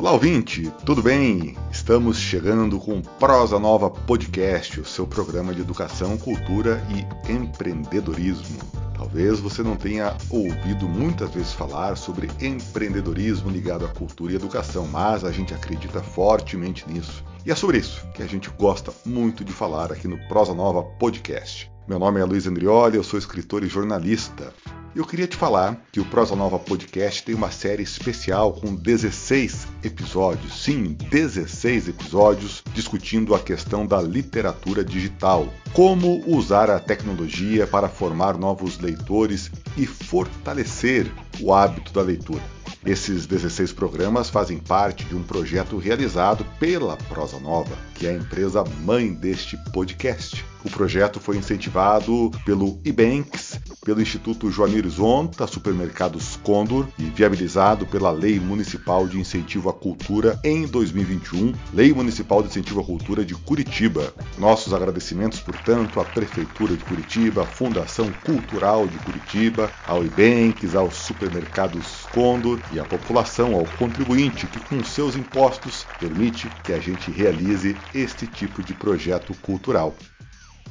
Olá, ouvinte, tudo bem? Estamos chegando com Prosa Nova Podcast, o seu programa de educação, cultura e empreendedorismo. Talvez você não tenha ouvido muitas vezes falar sobre empreendedorismo ligado à cultura e educação, mas a gente acredita fortemente nisso. E é sobre isso que a gente gosta muito de falar aqui no Prosa Nova Podcast. Meu nome é Luiz Andrioli, eu sou escritor e jornalista. Eu queria te falar que o Prosa Nova Podcast tem uma série especial com 16 episódios, sim, 16 episódios discutindo a questão da literatura digital, como usar a tecnologia para formar novos leitores e fortalecer o hábito da leitura. Esses 16 programas fazem parte de um projeto realizado pela Prosa Nova, que é a empresa mãe deste podcast. O projeto foi incentivado pelo Ebanks, pelo Instituto Joanir Zonta, Supermercados Condor e viabilizado pela Lei Municipal de Incentivo à Cultura em 2021, Lei Municipal de Incentivo à Cultura de Curitiba. Nossos agradecimentos, portanto, à Prefeitura de Curitiba, à Fundação Cultural de Curitiba, ao Ebanks, aos Supermercados Condor e à população, ao contribuinte que com seus impostos permite que a gente realize este tipo de projeto cultural.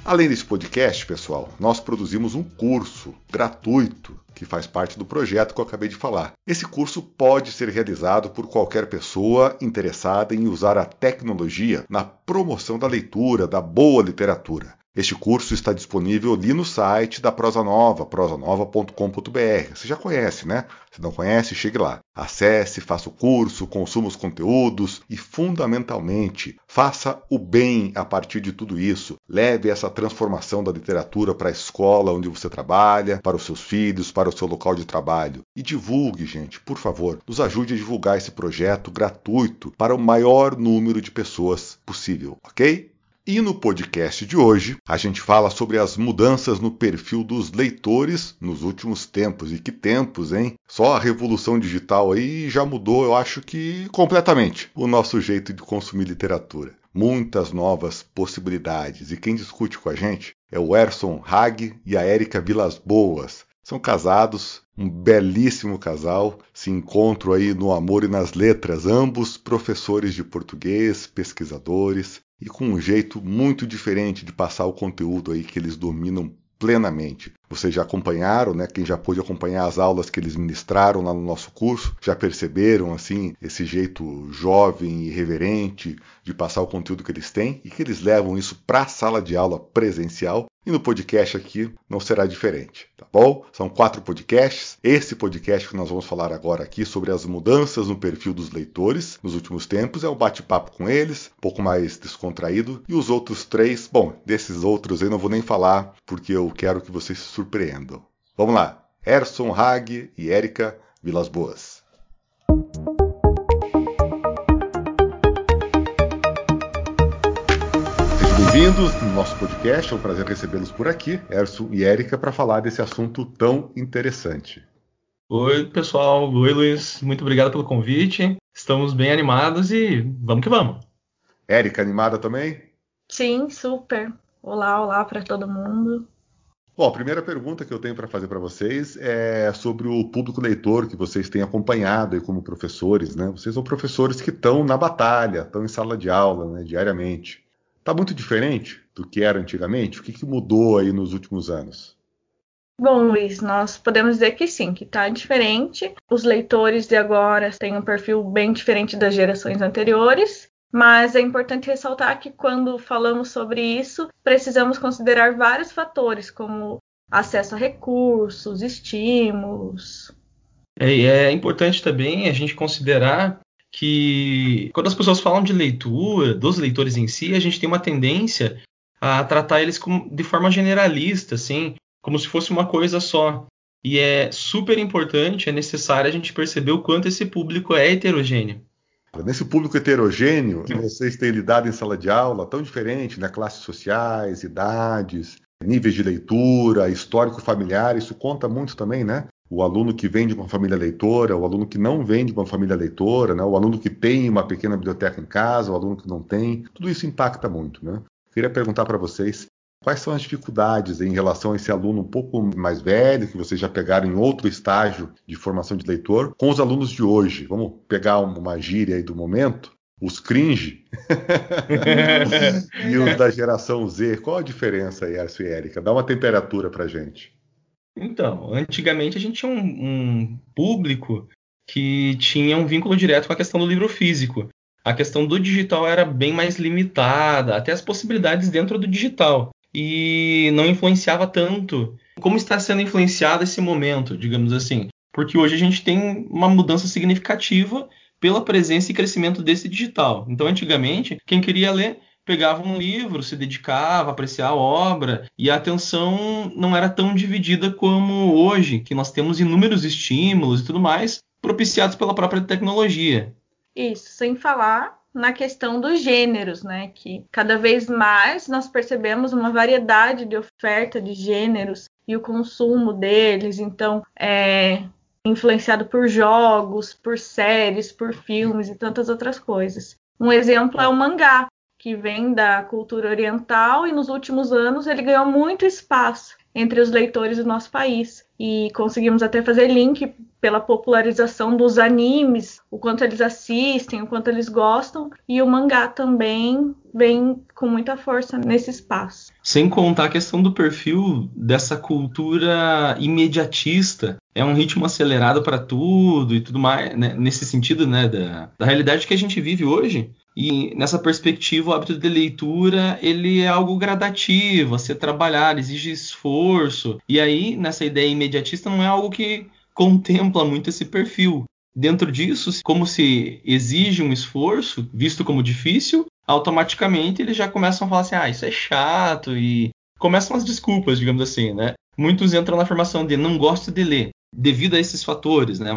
Além desse podcast, pessoal, nós produzimos um curso gratuito que faz parte do projeto que eu acabei de falar. Esse curso pode ser realizado por qualquer pessoa interessada em usar a tecnologia na promoção da leitura, da boa literatura. Este curso está disponível ali no site da Prosa Nova, prosanova.com.br. Você já conhece, né? Se não conhece, chegue lá. Acesse, faça o curso, consuma os conteúdos e, fundamentalmente, faça o bem a partir de tudo isso. Leve essa transformação da literatura para a escola onde você trabalha, para os seus filhos, para o seu local de trabalho. E divulgue, gente, por favor. Nos ajude a divulgar esse projeto gratuito para o maior número de pessoas possível, ok? E no podcast de hoje, a gente fala sobre as mudanças no perfil dos leitores nos últimos tempos. E que tempos, hein? Só a revolução digital aí já mudou, eu acho que completamente, o nosso jeito de consumir literatura. Muitas novas possibilidades. E quem discute com a gente é o Erson Hag e a Érica Vilas Boas. São casados, um belíssimo casal, se encontram aí no amor e nas letras, ambos professores de português, pesquisadores, e com um jeito muito diferente de passar o conteúdo aí que eles dominam plenamente. Vocês já acompanharam, né? Quem já pôde acompanhar as aulas que eles ministraram lá no nosso curso, já perceberam assim esse jeito jovem e reverente de passar o conteúdo que eles têm e que eles levam isso para a sala de aula presencial e no podcast aqui não será diferente, tá bom? São quatro podcasts. Esse podcast que nós vamos falar agora aqui sobre as mudanças no perfil dos leitores nos últimos tempos é um bate-papo com eles, um pouco mais descontraído. E os outros três, bom, desses outros eu não vou nem falar porque eu quero que vocês surpreendam. Vamos lá. Erson Hag e Érica Vilas Boas. Bem-vindos no nosso podcast, é um prazer recebê-los por aqui, Erso e Érica, para falar desse assunto tão interessante. Oi, pessoal. Oi, Luiz. Muito obrigado pelo convite. Estamos bem animados e vamos que vamos. Érica, animada também? Sim, super. Olá, olá para todo mundo. Bom, a primeira pergunta que eu tenho para fazer para vocês é sobre o público leitor que vocês têm acompanhado aí como professores, né? Vocês são professores que estão na batalha, estão em sala de aula, né, diariamente. Está muito diferente do que era antigamente? O que, que mudou aí nos últimos anos? Bom, Luiz, nós podemos dizer que sim, que está diferente. Os leitores de agora têm um perfil bem diferente das gerações anteriores, mas é importante ressaltar que quando falamos sobre isso, precisamos considerar vários fatores, como acesso a recursos, estímulos. É, é importante também a gente considerar que quando as pessoas falam de leitura, dos leitores em si, a gente tem uma tendência a tratar eles como, de forma generalista, assim, como se fosse uma coisa só. E é super importante, é necessário a gente perceber o quanto esse público é heterogêneo. Nesse público heterogêneo que vocês têm lidado em sala de aula, tão diferente, né? classes sociais, idades, níveis de leitura, histórico familiar, isso conta muito também, né? o aluno que vem de uma família leitora, o aluno que não vem de uma família leitora, né? o aluno que tem uma pequena biblioteca em casa, o aluno que não tem, tudo isso impacta muito. Né? Queria perguntar para vocês quais são as dificuldades em relação a esse aluno um pouco mais velho, que vocês já pegaram em outro estágio de formação de leitor, com os alunos de hoje? Vamos pegar uma gíria aí do momento? Os cringe e os da geração Z. Qual a diferença aí, Arcio e Érica? Dá uma temperatura pra gente. Então, antigamente a gente tinha um, um público que tinha um vínculo direto com a questão do livro físico. A questão do digital era bem mais limitada, até as possibilidades dentro do digital. E não influenciava tanto como está sendo influenciado esse momento, digamos assim. Porque hoje a gente tem uma mudança significativa pela presença e crescimento desse digital. Então, antigamente, quem queria ler pegava um livro, se dedicava, apreciar a obra, e a atenção não era tão dividida como hoje, que nós temos inúmeros estímulos e tudo mais, propiciados pela própria tecnologia. Isso, sem falar na questão dos gêneros, né? Que cada vez mais nós percebemos uma variedade de oferta de gêneros e o consumo deles. Então, é influenciado por jogos, por séries, por filmes e tantas outras coisas. Um exemplo é o mangá, que vem da cultura oriental e nos últimos anos ele ganhou muito espaço entre os leitores do nosso país. E conseguimos até fazer link pela popularização dos animes, o quanto eles assistem, o quanto eles gostam, e o mangá também vem com muita força nesse espaço. Sem contar a questão do perfil dessa cultura imediatista. É um ritmo acelerado para tudo e tudo mais, né? nesse sentido, né, da, da realidade que a gente vive hoje. E nessa perspectiva, o hábito de leitura ele é algo gradativo a ser trabalhado, exige esforço. E aí, nessa ideia imediatista, não é algo que contempla muito esse perfil. Dentro disso, como se exige um esforço, visto como difícil, automaticamente eles já começam a falar assim: ah, isso é chato, e começam as desculpas, digamos assim, né? Muitos entram na formação de não gosto de ler, devido a esses fatores, né?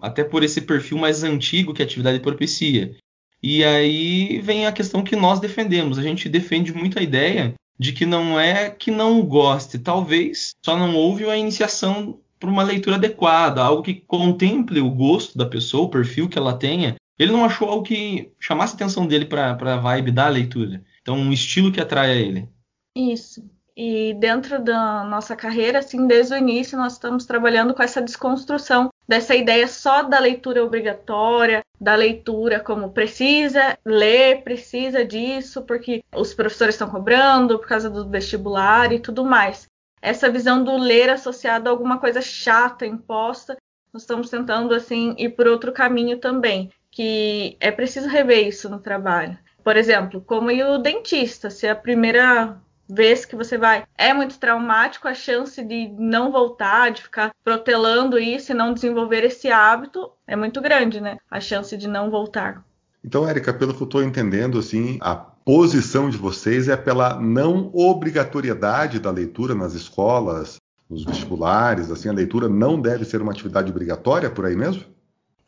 Até por esse perfil mais antigo que a atividade propicia. E aí vem a questão que nós defendemos. A gente defende muito a ideia de que não é que não goste, talvez só não houve a iniciação para uma leitura adequada, algo que contemple o gosto da pessoa, o perfil que ela tenha. Ele não achou algo que chamasse a atenção dele para a vibe da leitura. Então, um estilo que atrai a ele. Isso. E dentro da nossa carreira, assim, desde o início, nós estamos trabalhando com essa desconstrução dessa ideia só da leitura obrigatória, da leitura como precisa ler, precisa disso, porque os professores estão cobrando por causa do vestibular e tudo mais. Essa visão do ler associado a alguma coisa chata, imposta, nós estamos tentando assim ir por outro caminho também, que é preciso rever isso no trabalho. Por exemplo, como ir o dentista, se a primeira vez que você vai é muito traumático, a chance de não voltar, de ficar protelando isso e não desenvolver esse hábito é muito grande, né? A chance de não voltar. Então, Érica, pelo que eu estou entendendo, assim, a posição de vocês é pela não obrigatoriedade da leitura nas escolas, nos vestibulares, assim, a leitura não deve ser uma atividade obrigatória por aí mesmo?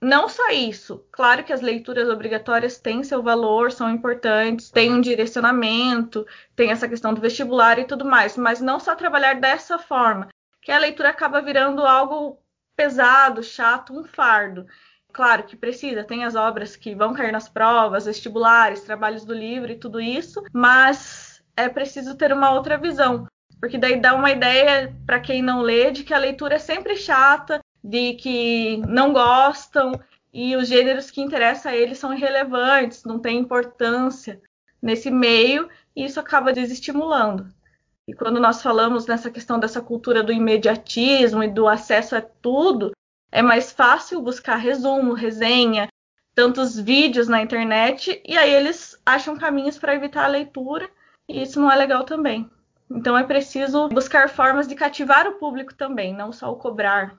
Não só isso, claro que as leituras obrigatórias têm seu valor, são importantes, tem um direcionamento, tem essa questão do vestibular e tudo mais, mas não só trabalhar dessa forma, que a leitura acaba virando algo pesado, chato, um fardo. Claro que precisa, tem as obras que vão cair nas provas, vestibulares, trabalhos do livro e tudo isso, mas é preciso ter uma outra visão, porque daí dá uma ideia para quem não lê de que a leitura é sempre chata, de que não gostam e os gêneros que interessam a eles são irrelevantes, não têm importância nesse meio, e isso acaba desestimulando. E quando nós falamos nessa questão dessa cultura do imediatismo e do acesso a tudo, é mais fácil buscar resumo, resenha, tantos vídeos na internet, e aí eles acham caminhos para evitar a leitura, e isso não é legal também. Então é preciso buscar formas de cativar o público também, não só o cobrar.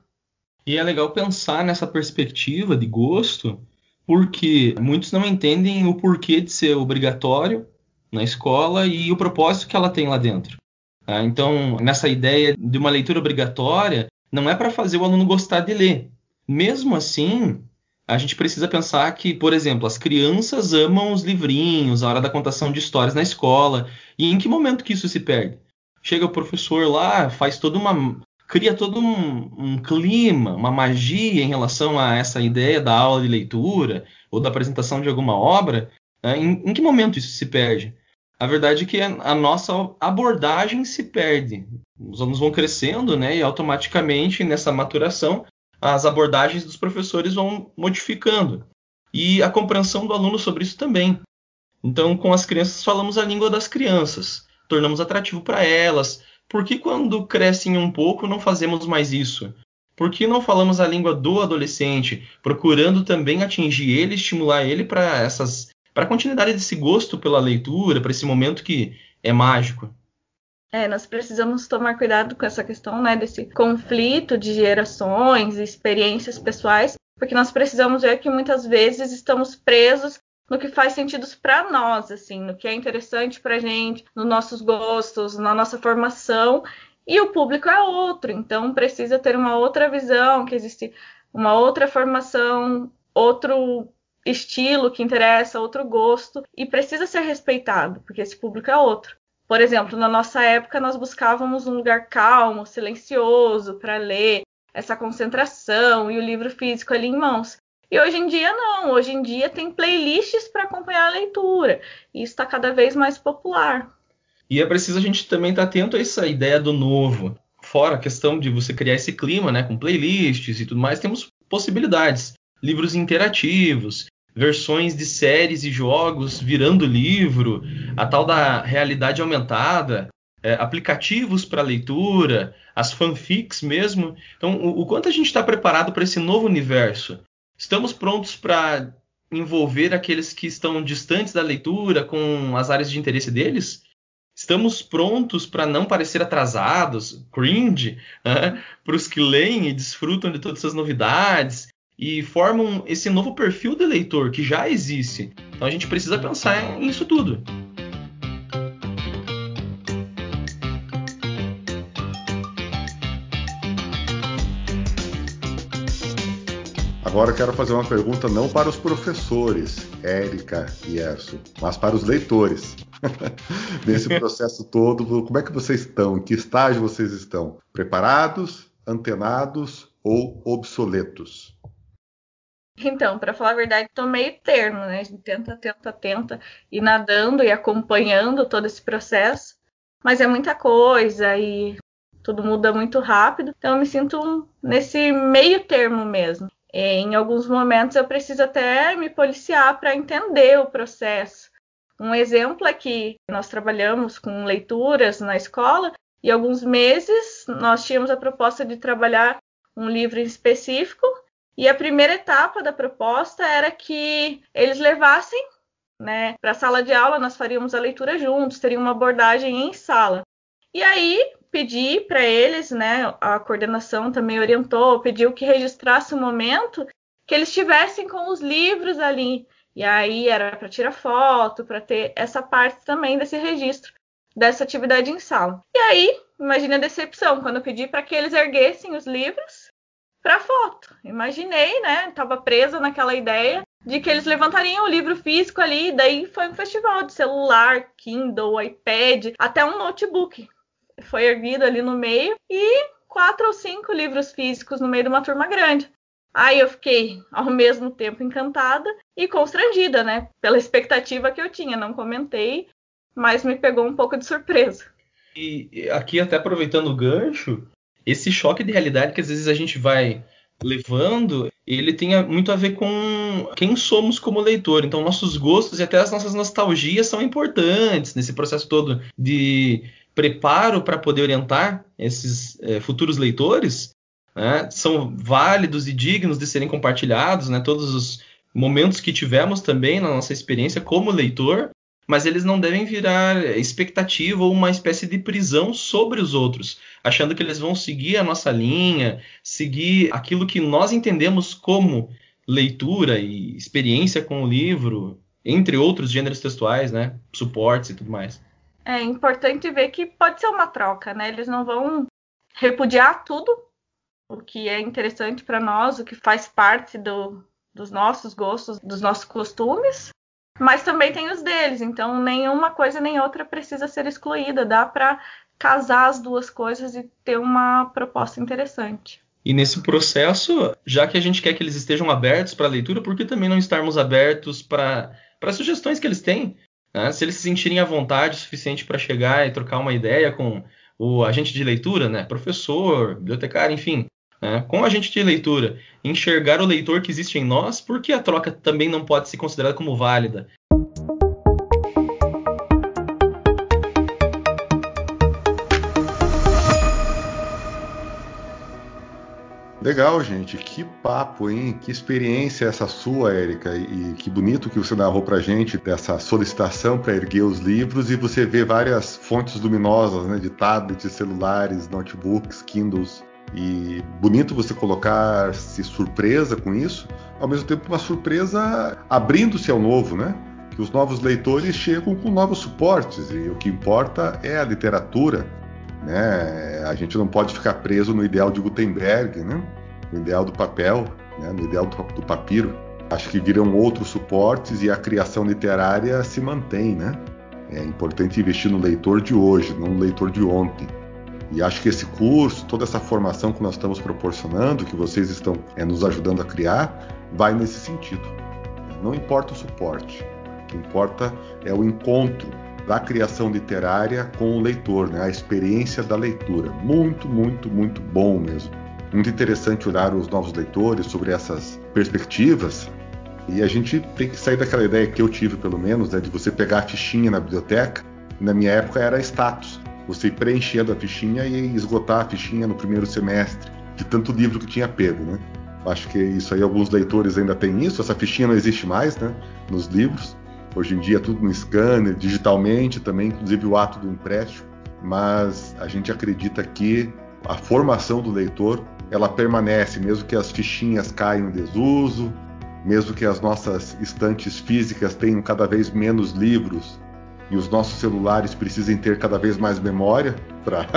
E é legal pensar nessa perspectiva de gosto, porque muitos não entendem o porquê de ser obrigatório na escola e o propósito que ela tem lá dentro. Tá? Então, nessa ideia de uma leitura obrigatória, não é para fazer o aluno gostar de ler. Mesmo assim, a gente precisa pensar que, por exemplo, as crianças amam os livrinhos, a hora da contação de histórias na escola, e em que momento que isso se perde? Chega o professor lá, faz toda uma cria todo um, um, clima, uma magia em relação a essa ideia da aula de leitura ou da apresentação de alguma obra. Né? Em, em, que momento isso se perde? A verdade é que a nossa abordagem se perde. Os alunos vão crescendo, né? E automaticamente nessa maturação as abordagens dos professores vão modificando. E a compreensão do aluno sobre isso também. Então, com as crianças, falamos a língua das crianças, tornamos atrativo para elas. Por que, quando crescem um pouco, não fazemos mais isso? Por que não falamos a língua do adolescente, procurando também atingir ele, estimular ele para essas para a continuidade desse gosto pela leitura, para esse momento que é mágico? É, nós precisamos tomar cuidado com essa questão, né, desse conflito de gerações, experiências pessoais, porque nós precisamos ver que muitas vezes estamos presos no que faz sentido para nós, assim, no que é interessante para gente, nos nossos gostos, na nossa formação, e o público é outro, então precisa ter uma outra visão, que existe uma outra formação, outro estilo que interessa, outro gosto, e precisa ser respeitado, porque esse público é outro. Por exemplo, na nossa época, nós buscávamos um lugar calmo, silencioso para ler, essa concentração e o livro físico ali em mãos. E hoje em dia não, hoje em dia tem playlists para acompanhar a leitura, e isso está cada vez mais popular. E é preciso a gente também estar tá atento a essa ideia do novo. Fora a questão de você criar esse clima, né, com playlists e tudo mais, temos possibilidades. Livros interativos, versões de séries e jogos virando livro, a tal da realidade aumentada, é, aplicativos para leitura, as fanfics mesmo. Então, o, o quanto a gente está preparado para esse novo universo? Estamos prontos para envolver aqueles que estão distantes da leitura com as áreas de interesse deles? Estamos prontos para não parecer atrasados, cringe, né? para os que leem e desfrutam de todas essas novidades e formam esse novo perfil de leitor que já existe. Então a gente precisa pensar nisso tudo. Agora quero fazer uma pergunta não para os professores, Érica e Erso, mas para os leitores. Nesse processo todo, como é que vocês estão? Em que estágio vocês estão? Preparados, antenados ou obsoletos? Então, para falar a verdade, estou meio termo, né? A gente tenta, tenta, tenta ir nadando e acompanhando todo esse processo, mas é muita coisa e tudo muda muito rápido, então eu me sinto nesse meio termo mesmo. Em alguns momentos eu preciso até me policiar para entender o processo. Um exemplo é que nós trabalhamos com leituras na escola e alguns meses nós tínhamos a proposta de trabalhar um livro específico e a primeira etapa da proposta era que eles levassem né, para a sala de aula, nós faríamos a leitura juntos, teria uma abordagem em sala. E aí pedi para eles, né, a coordenação também orientou, pediu que registrasse o momento que eles estivessem com os livros ali. E aí era para tirar foto, para ter essa parte também desse registro dessa atividade em sala. E aí, imagine a decepção quando eu pedi para que eles erguessem os livros para foto. Imaginei, né? Estava presa naquela ideia de que eles levantariam o livro físico ali, daí foi um festival de celular, Kindle, iPad, até um notebook. Foi erguido ali no meio e quatro ou cinco livros físicos no meio de uma turma grande. Aí eu fiquei ao mesmo tempo encantada e constrangida, né? Pela expectativa que eu tinha. Não comentei, mas me pegou um pouco de surpresa. E aqui, até aproveitando o gancho, esse choque de realidade que às vezes a gente vai levando, ele tem muito a ver com quem somos como leitor. Então, nossos gostos e até as nossas nostalgias são importantes nesse processo todo de preparo para poder orientar esses é, futuros leitores. Né? São válidos e dignos de serem compartilhados, né? todos os momentos que tivemos também na nossa experiência como leitor mas eles não devem virar expectativa ou uma espécie de prisão sobre os outros, achando que eles vão seguir a nossa linha, seguir aquilo que nós entendemos como leitura e experiência com o livro, entre outros gêneros textuais, né, suportes e tudo mais. É importante ver que pode ser uma troca, né? Eles não vão repudiar tudo o que é interessante para nós, o que faz parte do, dos nossos gostos, dos nossos costumes, mas também tem os deles, então nenhuma coisa nem outra precisa ser excluída, dá para casar as duas coisas e ter uma proposta interessante. E nesse processo, já que a gente quer que eles estejam abertos para a leitura, por que também não estarmos abertos para sugestões que eles têm? Né? Se eles se sentirem à vontade o suficiente para chegar e trocar uma ideia com o agente de leitura, né? professor, bibliotecário, enfim, né? com o agente de leitura, enxergar o leitor que existe em nós, por que a troca também não pode ser considerada como válida? Legal, gente. Que papo, hein? Que experiência essa sua, Érica. E que bonito que você narrou pra gente dessa solicitação para erguer os livros e você vê várias fontes luminosas, né? De tablets, celulares, notebooks, Kindles. E bonito você colocar-se surpresa com isso, ao mesmo tempo uma surpresa abrindo-se ao novo, né? Que os novos leitores chegam com novos suportes e o que importa é a literatura né? A gente não pode ficar preso no ideal de Gutenberg, né? no ideal do papel, né? no ideal do, do papiro. Acho que viram outros suportes e a criação literária se mantém. Né? É importante investir no leitor de hoje, não no leitor de ontem. E acho que esse curso, toda essa formação que nós estamos proporcionando, que vocês estão é, nos ajudando a criar, vai nesse sentido. Não importa o suporte, o que importa é o encontro da criação literária com o leitor, né? a experiência da leitura. Muito, muito, muito bom mesmo. Muito interessante olhar os novos leitores sobre essas perspectivas. E a gente tem que sair daquela ideia que eu tive, pelo menos, né? de você pegar a fichinha na biblioteca. Na minha época era status. Você ir preenchendo a fichinha e esgotar a fichinha no primeiro semestre, de tanto livro que tinha pego. Né? Acho que isso aí, alguns leitores ainda têm isso. Essa fichinha não existe mais né? nos livros. Hoje em dia tudo no scanner, digitalmente também, inclusive o ato do empréstimo, mas a gente acredita que a formação do leitor ela permanece, mesmo que as fichinhas caiam em desuso, mesmo que as nossas estantes físicas tenham cada vez menos livros e os nossos celulares precisem ter cada vez mais memória para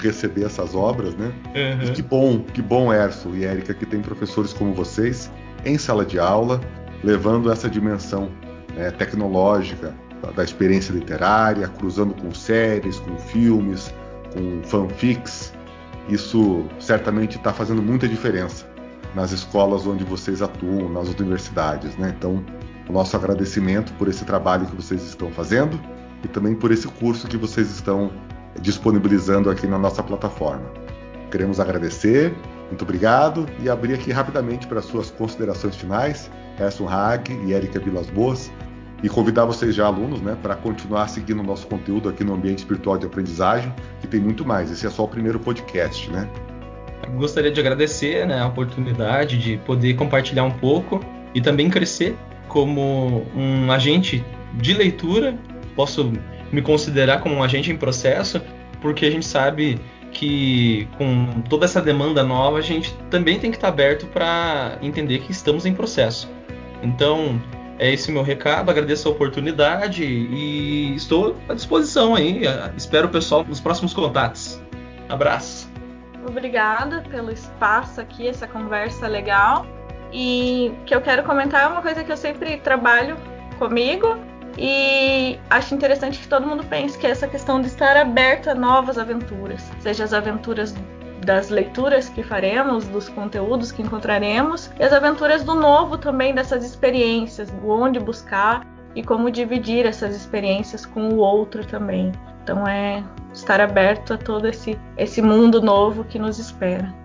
receber essas obras, né? Uhum. E que bom, que bom, Erso e Érica, que tem professores como vocês em sala de aula, levando essa dimensão né, tecnológica da experiência literária, cruzando com séries, com filmes, com fanfics. Isso certamente está fazendo muita diferença nas escolas onde vocês atuam, nas universidades. Né? Então, o nosso agradecimento por esse trabalho que vocês estão fazendo e também por esse curso que vocês estão disponibilizando aqui na nossa plataforma. Queremos agradecer, muito obrigado e abrir aqui rapidamente para suas considerações finais Gerson Hag e Érica Vilas Boas, e convidar vocês já, alunos, né, para continuar seguindo o nosso conteúdo aqui no Ambiente Espiritual de Aprendizagem, que tem muito mais. Esse é só o primeiro podcast, né? Gostaria de agradecer né, a oportunidade de poder compartilhar um pouco e também crescer como um agente de leitura. Posso me considerar como um agente em processo, porque a gente sabe que com toda essa demanda nova, a gente também tem que estar aberto para entender que estamos em processo. Então, é esse meu recado, agradeço a oportunidade e estou à disposição aí. Espero o pessoal nos próximos contatos. Abraço. Obrigada pelo espaço aqui, essa conversa legal. E que eu quero comentar é uma coisa que eu sempre trabalho comigo e acho interessante que todo mundo pense que essa questão de estar aberto a novas aventuras, seja as aventuras das leituras que faremos, dos conteúdos que encontraremos e as aventuras do novo também, dessas experiências, onde buscar e como dividir essas experiências com o outro também. Então é estar aberto a todo esse, esse mundo novo que nos espera.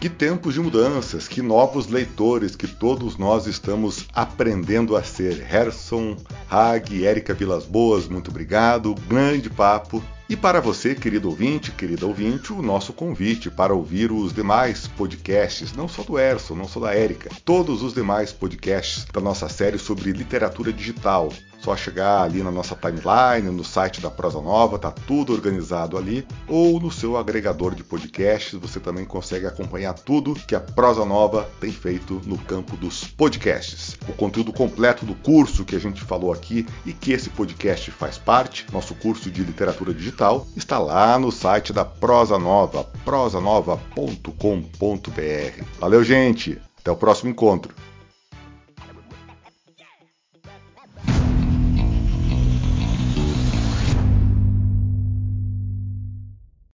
Que tempos de mudanças, que novos leitores que todos nós estamos aprendendo a ser. Herson, Hag, Érica Vilas Boas, muito obrigado. Grande papo. E para você, querido ouvinte, querida ouvinte, o nosso convite para ouvir os demais podcasts, não só do Erson, não só da Érica, todos os demais podcasts da nossa série sobre literatura digital. Só chegar ali na nossa timeline, no site da Prosa Nova, tá tudo organizado ali, ou no seu agregador de podcasts, você também consegue acompanhar tudo que a Prosa Nova tem feito no campo dos podcasts. O conteúdo completo do curso que a gente falou aqui e que esse podcast faz parte, nosso curso de literatura digital, está lá no site da Prosa Nova, prosanova.com.br. Valeu, gente! Até o próximo encontro.